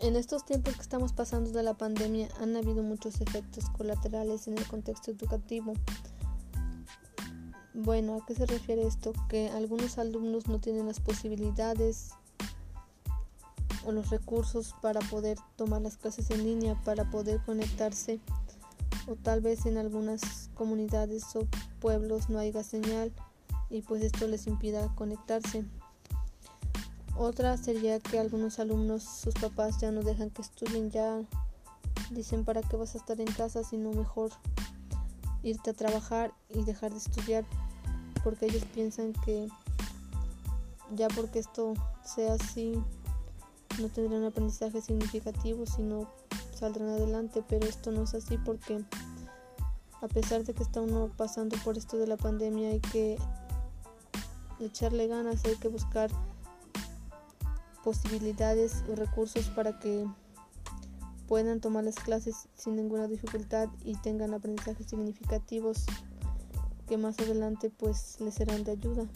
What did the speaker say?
En estos tiempos que estamos pasando de la pandemia han habido muchos efectos colaterales en el contexto educativo. Bueno, ¿a qué se refiere esto? Que algunos alumnos no tienen las posibilidades o los recursos para poder tomar las clases en línea, para poder conectarse o tal vez en algunas comunidades o pueblos no haya señal y pues esto les impida conectarse. Otra sería que algunos alumnos, sus papás ya no dejan que estudien, ya dicen para qué vas a estar en casa, sino mejor irte a trabajar y dejar de estudiar, porque ellos piensan que ya porque esto sea así, no tendrán aprendizaje significativo, sino saldrán adelante, pero esto no es así porque a pesar de que está uno pasando por esto de la pandemia, hay que echarle ganas, hay que buscar posibilidades o recursos para que puedan tomar las clases sin ninguna dificultad y tengan aprendizajes significativos que más adelante pues les serán de ayuda.